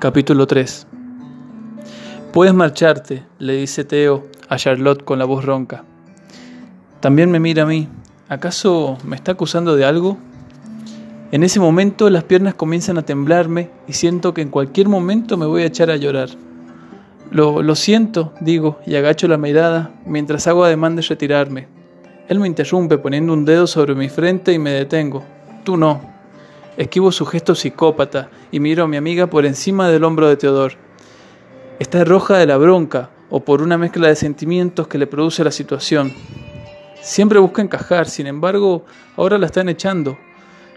Capítulo 3 Puedes marcharte, le dice Teo a Charlotte con la voz ronca. También me mira a mí. ¿Acaso me está acusando de algo? En ese momento las piernas comienzan a temblarme y siento que en cualquier momento me voy a echar a llorar. Lo, lo siento, digo, y agacho la mirada mientras hago ademán de retirarme. Él me interrumpe poniendo un dedo sobre mi frente y me detengo. Tú no, Esquivo su gesto psicópata y miro a mi amiga por encima del hombro de Teodor. Está roja de la bronca o por una mezcla de sentimientos que le produce la situación. Siempre busca encajar, sin embargo, ahora la están echando.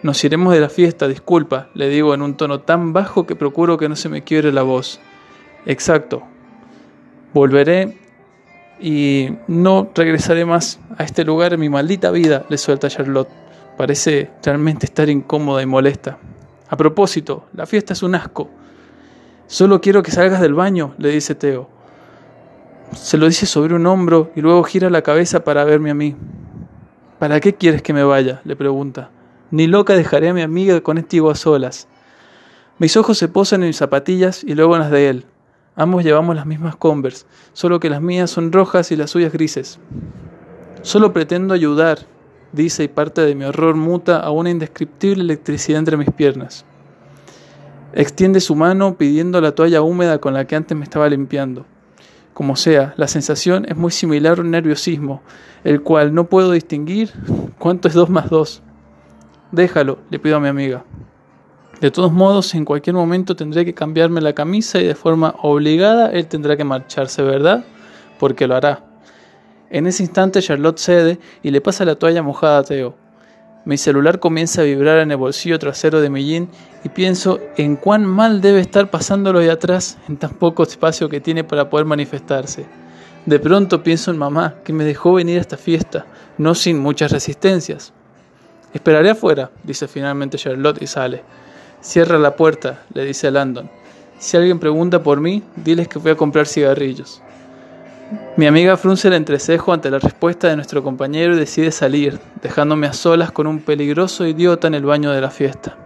Nos iremos de la fiesta, disculpa, le digo en un tono tan bajo que procuro que no se me quiebre la voz. Exacto. Volveré y no regresaré más a este lugar en mi maldita vida, le suelta Charlotte. Parece realmente estar incómoda y molesta. A propósito, la fiesta es un asco. Solo quiero que salgas del baño, le dice Teo. Se lo dice sobre un hombro y luego gira la cabeza para verme a mí. ¿Para qué quieres que me vaya? le pregunta. Ni loca dejaré a mi amiga contigo a solas. Mis ojos se posan en mis zapatillas y luego en las de él. Ambos llevamos las mismas Converse, solo que las mías son rojas y las suyas grises. Solo pretendo ayudar, dice, y parte de mi horror muta a una indescriptible electricidad entre mis piernas. Extiende su mano pidiendo la toalla húmeda con la que antes me estaba limpiando. Como sea, la sensación es muy similar a un nerviosismo, el cual no puedo distinguir cuánto es 2 más 2. Déjalo, le pido a mi amiga. De todos modos, en cualquier momento tendré que cambiarme la camisa y de forma obligada él tendrá que marcharse, ¿verdad? Porque lo hará. En ese instante Charlotte cede y le pasa la toalla mojada a Teo. Mi celular comienza a vibrar en el bolsillo trasero de mi y pienso en cuán mal debe estar pasándolo de atrás en tan poco espacio que tiene para poder manifestarse. De pronto pienso en mamá, que me dejó venir a esta fiesta, no sin muchas resistencias. Esperaré afuera, dice finalmente Charlotte y sale. Cierra la puerta, le dice a Landon. Si alguien pregunta por mí, diles que voy a comprar cigarrillos. Mi amiga frunce el entrecejo ante la respuesta de nuestro compañero y decide salir, dejándome a solas con un peligroso idiota en el baño de la fiesta.